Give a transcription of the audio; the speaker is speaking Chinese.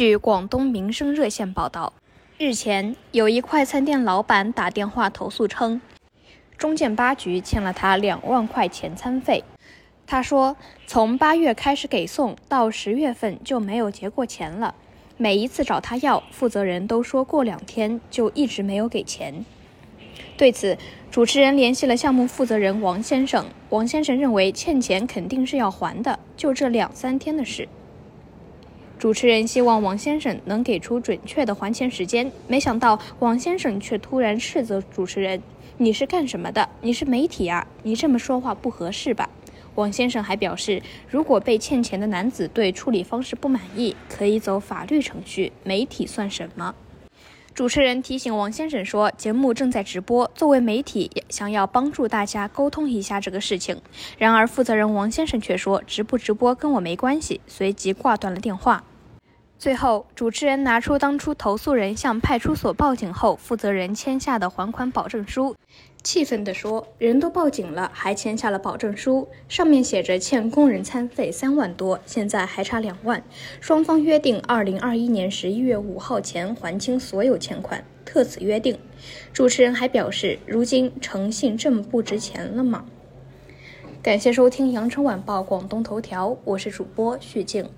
据广东民生热线报道，日前有一快餐店老板打电话投诉称，中建八局欠了他两万块钱餐费。他说，从八月开始给送到十月份就没有结过钱了。每一次找他要，负责人都说过两天，就一直没有给钱。对此，主持人联系了项目负责人王先生。王先生认为欠钱肯定是要还的，就这两三天的事。主持人希望王先生能给出准确的还钱时间，没想到王先生却突然斥责主持人：“你是干什么的？你是媒体啊？你这么说话不合适吧？”王先生还表示，如果被欠钱的男子对处理方式不满意，可以走法律程序。媒体算什么？主持人提醒王先生说：“节目正在直播，作为媒体，想要帮助大家沟通一下这个事情。”然而，负责人王先生却说：“直不直播跟我没关系。”随即挂断了电话。最后，主持人拿出当初投诉人向派出所报警后，负责人签下的还款保证书，气愤地说：“人都报警了，还签下了保证书，上面写着欠工人餐费三万多，现在还差两万，双方约定二零二一年十一月五号前还清所有欠款，特此约定。”主持人还表示：“如今诚信这么不值钱了吗？”感谢收听羊城晚报广东头条，我是主播徐静。